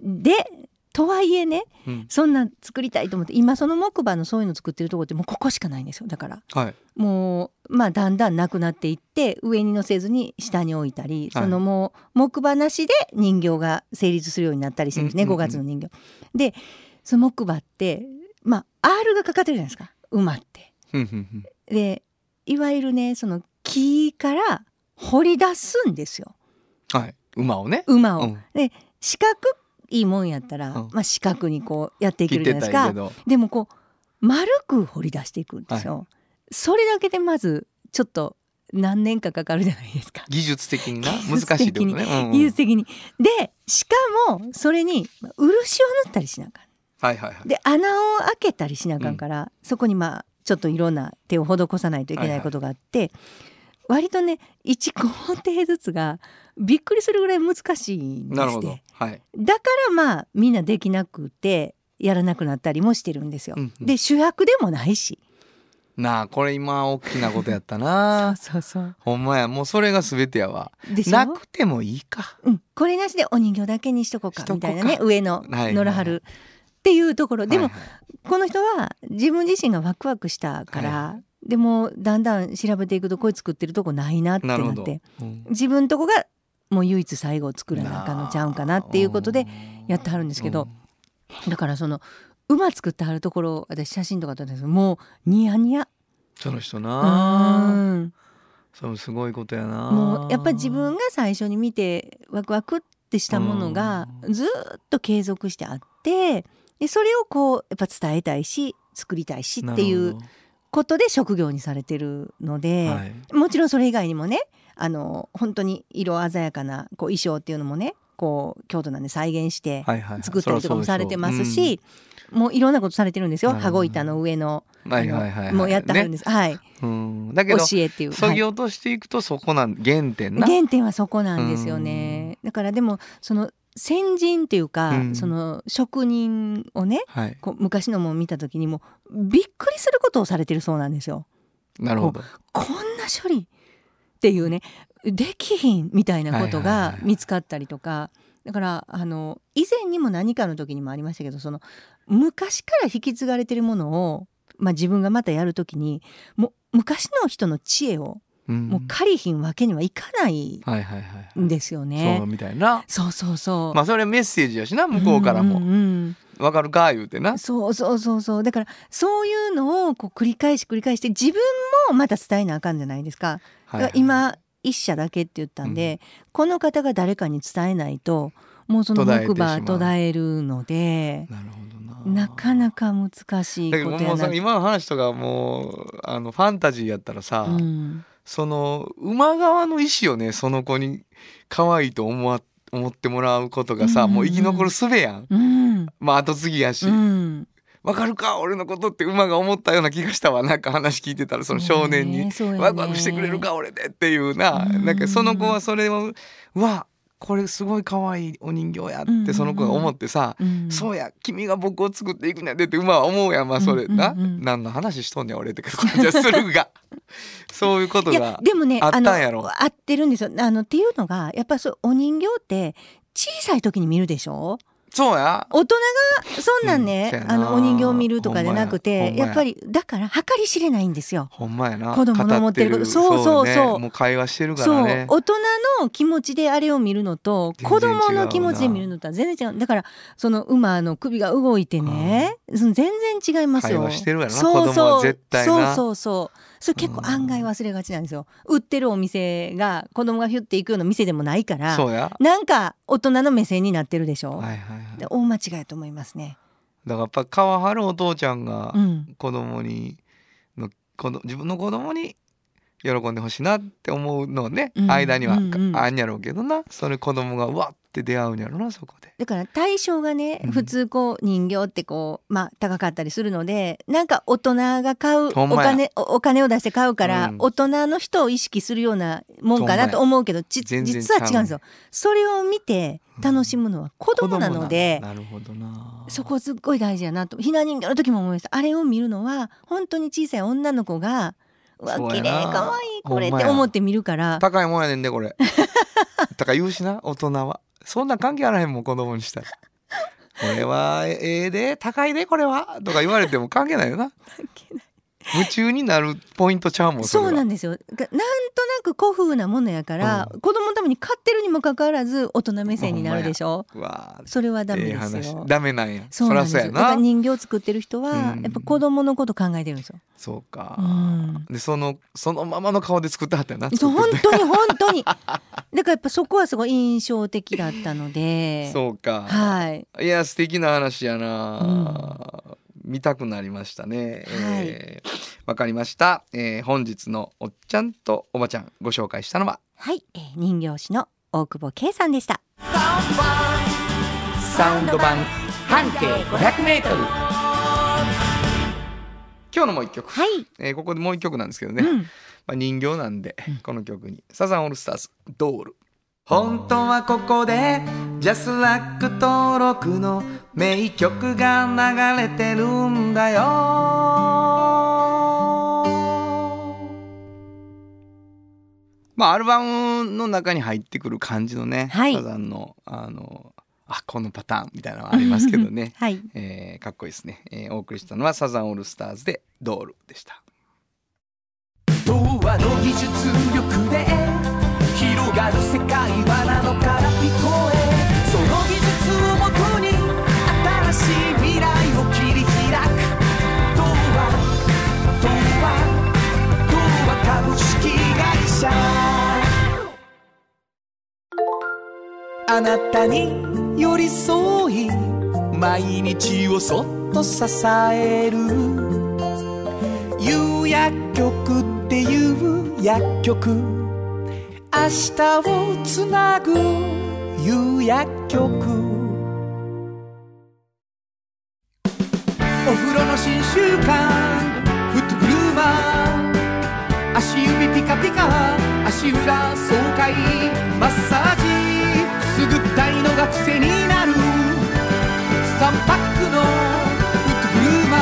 でとはいえねうん。そんな作りたいと思って今その木馬のそういうの作ってるとこってもうここしかないんですよ。だからはい。もうまあだんだんなくなっていって上に乗せずに下に置いたり、はい。そのもう木馬なしで人形が成立するようになったりするんですね、うんうんうん。5月の人形。でその木馬ってまあ R がかかってるじゃないですか馬って。でいわゆるねその木から掘り出すんですよ。はい。馬をね。馬を。うん。で四角いもんやったら、うん。まあ、四角にこうやっていけるじゃないですか。でもこう丸く掘り出していくんですよ、それだけでまずちょっと何年かかかるじゃないですか。技術的にな？技難術的に。しいってことね。うんうん。技術的に。でしかもそれにまあ漆を塗ったりしなあかん。はいはいはい。で穴を開けたりしなあかんから、そこにまあちょっといろんな手を施さないといけないことがあって、割とね1工程ずつがびっくりするぐらい難しいんですって。はい。だからまあみんなできなくてやらなくなったりもしてるんですよ。うんうん。で主役でもないし。なあこれ今大きなことやったな。[laughs] そうそうほんまや。もうそれが全てやわ。でしょ？なくてもいいか。うん、これなしでお人形だけにしとこうか。みたいなね。上の野良春。っていうところ。でも、はいはい。この人は自分自身がワクワクしたから、はでもだんだん調べていくとこれ作ってるとこないなってなって。うん。自分とこがもう唯一最後作らなあかんのちゃうんかなっていうことでやってはるんですけど、だからその馬作ってはるところを私写真とか撮ったんですけどもうニヤニヤ。その人うな、ん。そうすごいことやな。もうやっぱり自分が最初に見てワクワクってしたものがうん。ずーっと継続してあってでそれをこうやっぱ伝えたいし作りたいしっていうことで職業にされてるので、はい。もちろんそれ以外にもねあの本当に色鮮やかなこう衣装っていうのもねこう京都なんで再現して作ったりとかもされてますそし、もういろんなことされてるんですよ。羽子板の上のもうやってはるんです、はい。ねうん。だけど教えっていう。はい。そぎ落としていくとそこなん原点な。原点はそこなんですよね。だからでもその先人っていうか、うん。その職人をねはい。こう昔のも見た時にもびっくりすることをされてるそうなんですよ。なるほど。こんな処理っていうねできひんみたいなことが見つかったりとか。だからあの以前にも何かの時にもありましたけどその昔から引き継がれてるものを、まあ、自分がまたやる時にもう昔の人の知恵をうんもう借りひんわけにはいかないはいはいはいんですよね。そうみたいな。そうそうそう。まあそれメッセージやしな向こうからも。んんわかるか言うてうな。んそうそうそうそう。だからそういうのをこう繰り返し繰り返して自分もまた伝えなあかんじゃないですか。だから今一社だけって言ったんで、この方が誰かに伝えないともうその木馬途絶えるのでなるほどな。なかなか難しいだけどもことやなうさ今の話とかもうあのファンタジーやったらさ、うんその馬側の意思をねその子に可愛いと思わ思ってもらうことがさ、うんうんもう生き残る術やん。うん。まあ後継ぎやし、うん。わかるか俺のことって馬が思ったような気がしたわ。なんか話聞いてたらその少年に、そうやね。ワクワクしてくれるか俺でっていうな、うん。なんかその子はそれをうわこれすごい可愛いお人形やってその子が思ってさ、うん。そうや君が僕を作っていくんやでって馬は思うやん。まあそれな、うんうんうん。何の話しとんねん俺って感 [laughs] じはするが。[laughs] そういうことがでもねあったんのやろ。合ってるんですよ。あのっていうのがやっぱりそうお人形って小さい時に見るでしょ？そうや。大人がそんなんね、うんあのお人形を見るとかじゃなくてまや。や。やっぱりだから計り知れないんですよ。ほんまやな。子供の思ってること語そうそうねそうもう会話してるかそう。らね大人の気持ちであれを見るのと子供の気持ちで見るのとは全然違う。だからその馬の首が動いてね、その全然違いますよ。会話してるやろな。そう子供そうは絶対な。そうそうそうそれ結構案外忘れがちなんですよ。売ってるお店が子供がヒュッて行くような店でもないからそうや。なんか大人の目線になってるでしょ。はいはいはい。で大間違いだと思いますね。だからやっぱ川張るお父ちゃんがうん。子供にの子供自分の子供に喜んでほしいなって思うのね、うん。間にはうんうん。あんやろうけどな。それ子供がうわって出会うんやろなそこで。だから対象がね、うん普通こう人形ってこうまあ高かったりするのでなんか大人が買うお金おお金を出して買うから、うん大人の人を意識するようなもんかなと思うけど実は違うんですよ。それを見て楽しむのは子供なので子供。ななるほどな。そこすっごい大事やなとひな人形の時も思いましたあれを見るのは本当に小さい女の子がうわ綺麗かわいいこれって思って見るから高いもんやねんでこれ。[laughs] とか言うしな大人は。そんな関係あらへんもん子供にしたら。[laughs] これはえええで高いでこれはとか言われても関係ないよな。夢中になるポイントちゃうもんそうなんですよ。がなんとなく古風なものやから、う子供のために買ってるにもかかわらず大人目線になるでしょ？うわそれはダメええです話。よ、ダメなんや。そうな。んですよ。だから人形作ってる人はうん。やっぱ子供のこと考えてるんですよ、そうか、うん。でそのそのままの顔で作ってはったよなそう本当に [laughs] 本当に。だからやっぱそこはすごい印象的だったので。そうか、はい。いや素敵な話やな、見たくなりましたね。えーわかりました、えー本日のおっちゃんとおばちゃんご紹介したのは？はい、えー人形師の大久保圭さんでした。サウンド版。半径500メートル。今日のもう一曲、はい、えーここでもう一曲なんですけどね、うん。まあ、人形なんで、この曲に。サザンオールスターズドール。本当はここでジャスラック登録の名曲が流れてるんだよまあアルバムの中に入ってくる感じのね、はい。サザンのあのあこのパターンみたいなのはありますけどね。[laughs] はい。えーかっこいいですね、えーお送りしたのはサザンオールスターズでドールでした。童話の技術力で広がる世界はなのから聞こえその技術をもとに新しい未来を切り開く。童話童話童話株式会社あなたに寄り添い毎日をそっと支える。有薬局っていう薬局。明日をつなぐ有薬局。お風呂の新習慣。足裏爽快マッサージくすぐったいのが癖になる。3パックのフットグルーマー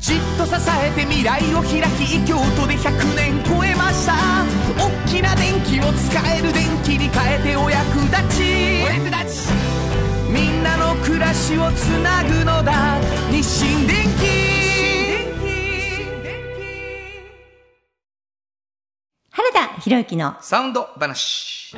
じっと支えて未来を開き京都で100年超えました。大きな電気を使える電気に変えてお役立ち。お役立ち。みんなの暮らしをつなぐのだ。日清電原田博之のサウンド話。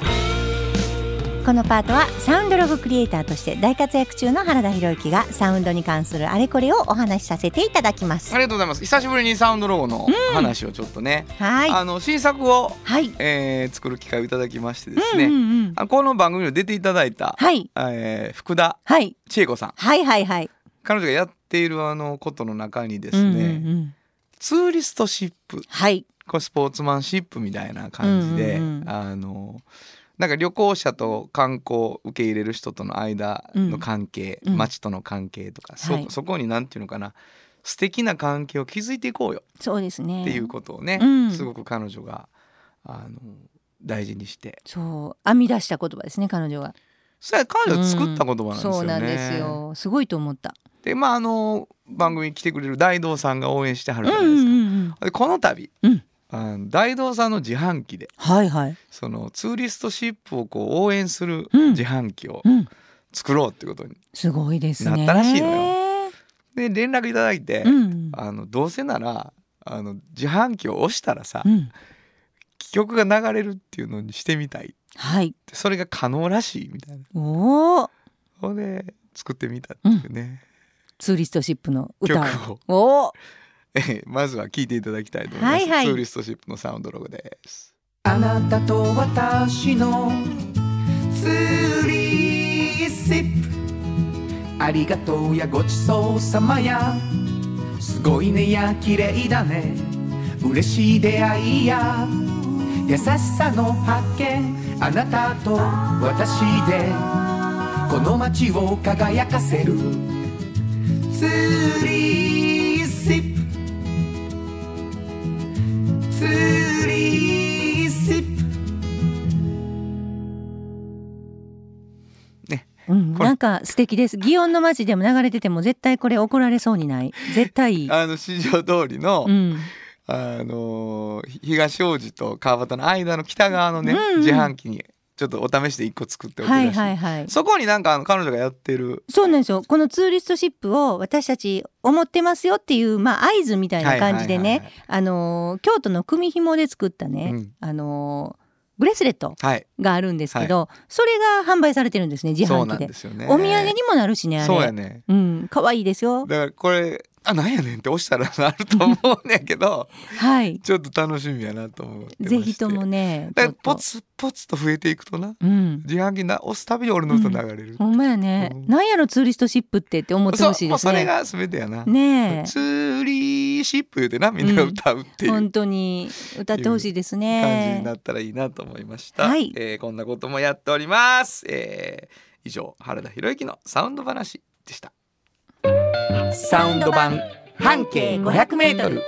このパートはサウンドロゴクリエイターとして大活躍中の原田博之がサウンドに関するあれこれをお話しさせていただきます。ありがとうございます。久しぶりにサウンドロゴの話をちょっとね、はい。あの新作を、はい。えー作る機会をいただきましてですね、うんうんうん。あこの番組に出ていただいた、はい。えー福田はい。千恵子さん。はいはいはい。彼女がやっているあのことの中にですね、うんうんうん。ツーリストシップ。はいこれスポーツマンシップみたいな感じで、うんうんうん。あのなんか旅行者と観光受け入れる人との間の関係、うん町との関係とか、そはい。そこになんていうのかな素敵な関係を築いていこうよ。そうですね。っていうことをね、うん。すごく彼女があの大事にして。そう。編み出した言葉ですね彼女がそれは彼女が作った言葉なんですよね。そうなんですよ。すごいと思った。でまああの番組に来てくれる大道さんが応援してはるうんうじゃないですか。んうん。でこの度、うんあの大道さんの自販機ではいはい。そのツーリストシップをこう応援するうん。自販機をうん。作ろうってことに、すごいですね。なったらしいので連絡いただいて、うんあのどうせならあの自販機を押したらさ、うん。曲が流れるっていうのにしてみたい。はい。でそれが可能らしいみたいな。おおほんで作ってみたっていうね、ツーリストシップの歌曲をを。おーえ [laughs] えまずは聴いていただきたいと思います、はいはい。ツーリストシップのサウンドロゴです。あなたと私のツーリストシップ。ありがとうやごちそうさまや。すごいねや綺麗だね。嬉しい出会いや。優しさの発見。あなたと私で。この街を輝かせる。ツーリーシップうん、これなんか素敵です。祇園の街でも流れてても絶対これ怒られそうにない。絶対。あの市場通りの、うん。あのー東大路と川端の間の北側のね、うんうん自販機にちょっとお試しで一個作っておくらしい、はいはいはい。そこになんかあの彼女がやってるそうなんですよ。このツーリストシップを私たち思ってますよっていう、まあ合図みたいな感じでね、はいはいはいあのー京都の組紐で作ったね、うんあのーブレスレットはいがあるんですけど、それが販売されてるんですね、自販機で。ですよねお土産にもなるしね、あれ。そうやねうん、可愛いですよ。だからこれあなんやねんって押したらなると思うねんけど。[laughs] はい。ちょっと楽しみやなと思っぜひともね、ちょっと。だからポツポツと増えていくとな。うん。自販機な押すたびに俺の歌流れる、ほんまやね、うん。なんやろツーリストシップってって思ってほしいですね。それが全てやな、ねツーリーシップ言うてなみんな歌うってえ、いう、本当に歌ってほしいです感じねに。なったらいいなと思いました、はい。えーこんなこともやっております、えー以上原田博之のサウンド話でしたサウンド版半径 500m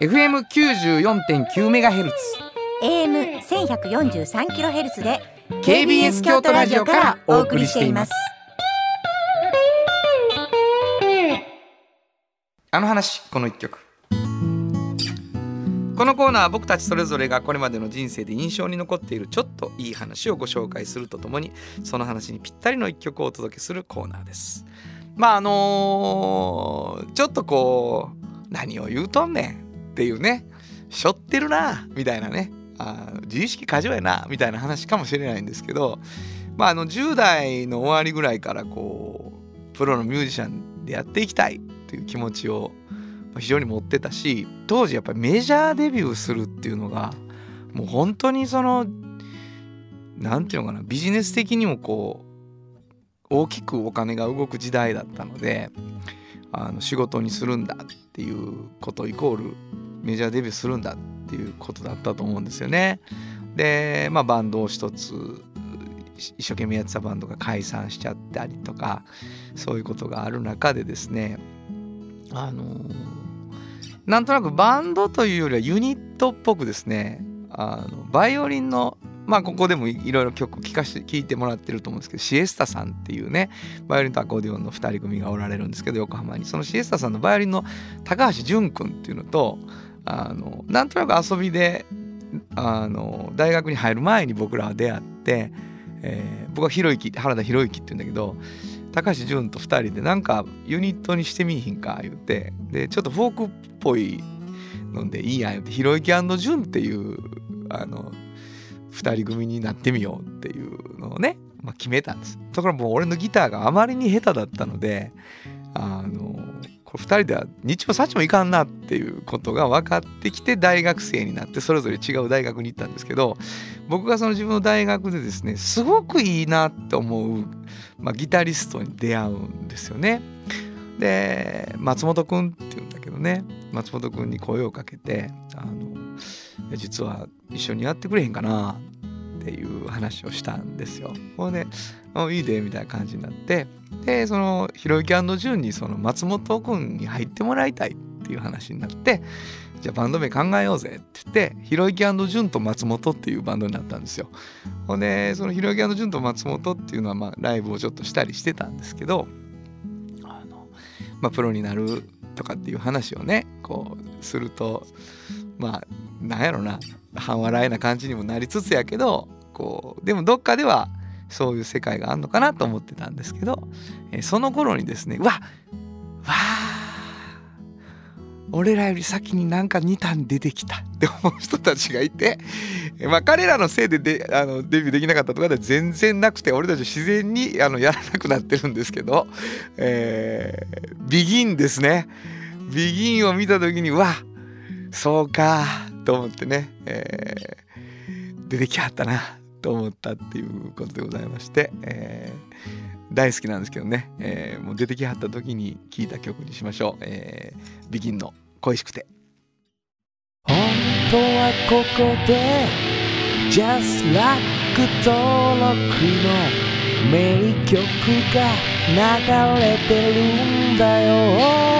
FM94.9 メガヘルツ。AM 千百四十三キロヘルツで KBS 京都ラジオからお送りしています。あの話この一曲。このコーナーは僕たちそれぞれがこれまでの人生で印象に残っているちょっといい話をご紹介するとともにその話にぴったりの一曲をお届けするコーナーですまああのーちょっとこう何を言うとんねんっていうね。しょってるなみたいなね。あ自意識過剰やなみたいな話かもしれないんですけど。まああの10代の終わりぐらいからこうプロのミュージシャンでやっていきたいという気持ちを非常に持ってたし当時やっぱりメジャーデビューするっていうのがもう本当にそのなんていうのかなビジネス的にもこう大きくお金が動く時代だったのであの仕事にするんだっていうことイコールメジャーデビューするんだっていうことだったと思うんですよね。でまあバンドを一つ一生懸命やってたバンドが解散しちゃったりとかそういうことがある中でですねあのなんとなくバンドというよりはユニットっぽくですねあのバイオリンのまあここでもいろいろ曲聴かして聴いてもらってると思うんですけどシエスタさんっていうねバイオリンとアコーディオンの2人組がおられるんですけど横浜に。そのシエスタさんのバイオリンの高橋純君っていうのとあのなんとなく遊びであの大学に入る前に僕らは出会って、えー僕はひろゆき原田博之って言うんだけど高橋純と2人でなんかユニットにしてみいひんか言ってでちょっとフォークっぽいのでいいや言ってひろゆき純っていうあの2人組になってみようっていうのをね、まあ、決めたんですところがもう俺のギターがあまりに下手だったのであのこれ2人では日もさちもいかんなっていうことが分かってきて大学生になってそれぞれ違う大学に行ったんですけど僕がその自分の大学でですねすごくいいなって思う、まあ、ギタリストに出会うんですよね。で松本くんって言うんだけどね松本くんに声をかけてあの実は一緒にやってくれへんかなっていう話をしたんですよ。ほんで「あいいで」みたいな感じになってでそのひろゆき潤にその松本くんに入ってもらいたいっていう話になってじゃあバンド名考えようぜって言ってひろゆき潤と松本っていうバンドになったんですよ。ほんでそのひろゆき潤と松本っていうのはまあライブをちょっとしたりしてたんですけどあの、まあ、プロになるとかっていう話をねこうするとまあなんやろな半笑いな感じにもなりつつやけどこうでもどっかではそういう世界があるのかなと思ってたんですけど、えその頃にですねうわわあ俺らより先になんか2単出てきたって思う人たちがいて、まあ、彼らのせいでであのデビューできなかったとかでは全然なくて俺たち自然にあのやらなくなってるんですけど、えービギンですね。ビギンを見た時にわそうかと思ってね、えー出てきはったなと思ったっていうことでございまして、えー大好きなんですけどね、えーもう出てきはった時に聴いた曲にしましょう、えー、ビギンの恋しくて。本当はここで JUSTLUCK 登録の名曲が流れてるんだよ。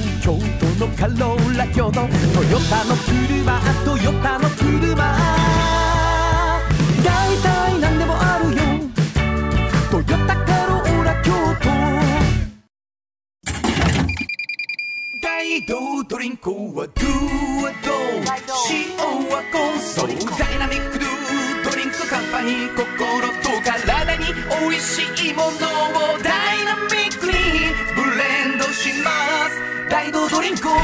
京都のカローラ京都トヨタの車トヨタの車。大体何でもあるよ。トヨタカローラ京都。大道ドリンクはドゥはド塩はコンソーダイナミックドゥドリンクカンパニー心と体に美味しいものをダイナミックにブレンドします。大道ドリンクもの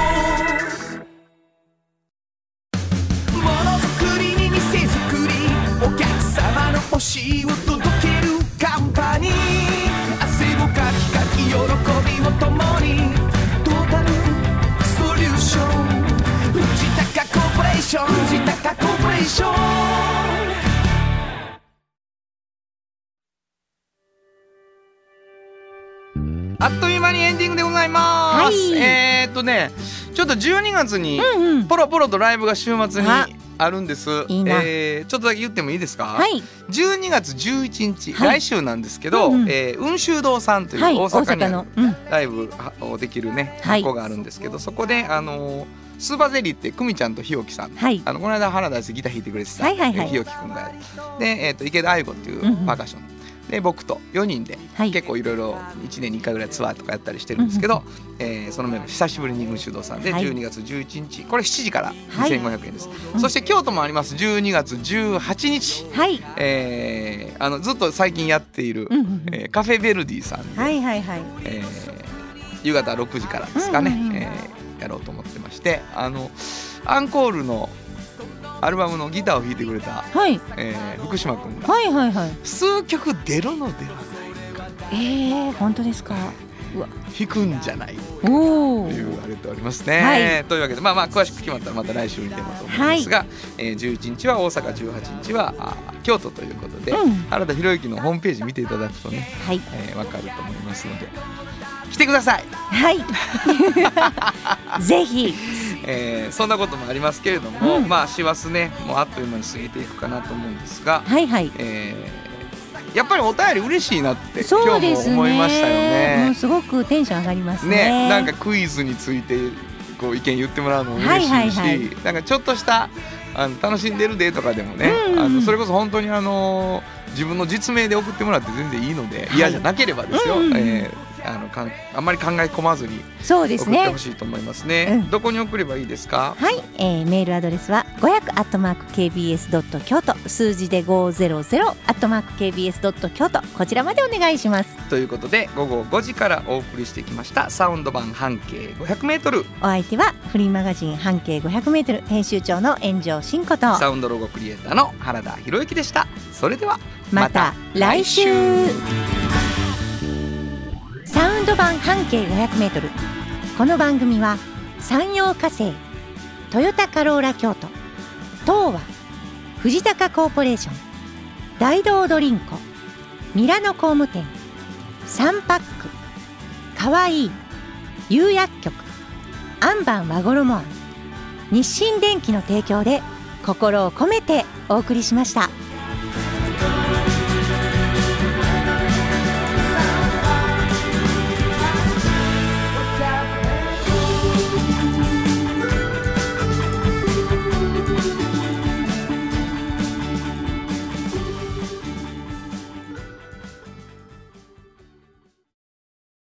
づくりに店づくりお客様の欲しいを届けるカンパニー汗をかきかき喜びを共にトータルソリューション藤高コーポレーション藤高コーポレーションあっという間にエンディングでございます、はい。えーっとねちょっと12月にうんうん。ポロポロとライブが週末にあ。あるんです。いいな。えーちょっとだけ言ってもいいですか、はい。12月11日、はい。来週なんですけど、うんうん。えー雲州堂さんというはい大阪にあるの。うん。ライブをできるねはい。学校があるんですけど、そこであのースーパーゼリーって久美ちゃんと日置さん。はい。あのこの間原田でギター弾いてくれてた、はいはいはい。えー日置くんがで、えー、と池田愛子っていううんうん。パーカッション、で僕と4人ではい。結構いろいろ1年に1回ぐらいツアーとかやったりしてるんですけど、えーそのメンバー久しぶりに雲州堂さんではい。12月11日。これ7時からはい。2500円です、うん。そして京都もあります。12月18日、はい。えーあのずっと最近やっている、うんうんうん。えーカフェベルディさんで、はいはいはい。えー夕方6時からですかね、うんうんうん。えーやろうと思ってましてあのアンコールのアルバムのギターを弾いてくれた、はい。えー福島君が。はいはいはい。数曲出るのではえー、本当ですか？弾くんじゃない。というあれておりますね。はい。というわけでまあまあ詳しく決まったらまた来週にでもと思いますが、えー、11日は大阪18日はあー京都ということで、うん。原田博之のホームページ見ていただくとね、はい。えー、わかると思いますので来てください、はい。[laughs] [laughs] ぜひえー、そんなこともありますけれども、うん。まあ師走ねもうあっという間に過ぎていくかなと思うんですが、はいはい。えー、やっぱりお便り嬉しいなって今日も思いましたよね。もう。すごくテンション上がりますね。ね、なんかクイズについてこう意見言ってもらうのも嬉しいし、はいはいはい。なんかちょっとしたあの楽しんでるでとかでもね、うんうん。あのそれこそ本当にあの自分の実名で送ってもらって全然いいので、はい。嫌じゃなければですよ、うん。えーあのかんあんまり考え込まずにそうですね送ってほしいと思いますね。うんどこに送ればいいですか？はい、えーメールアドレスは500アットマーク KBS ドット京都数字で500アットマーク KBS ドット京都こちらまでお願いしますということで午後5時からお送りしてきましたサウンド版半径500メートルお相手はフリーマガジン半径500メートル編集長の炎上真子とサウンドロゴクリエイターの原田博之でした。それではまた来週サウンド版半径500メートルこの番組は山陽火星トヨタカローラ京都東和藤高コーポレーション大道ドリンコミラノ工務店サンパックかわいい釉薬局アンバン和衣あん日清電機の提供で心を込めてお送りしました。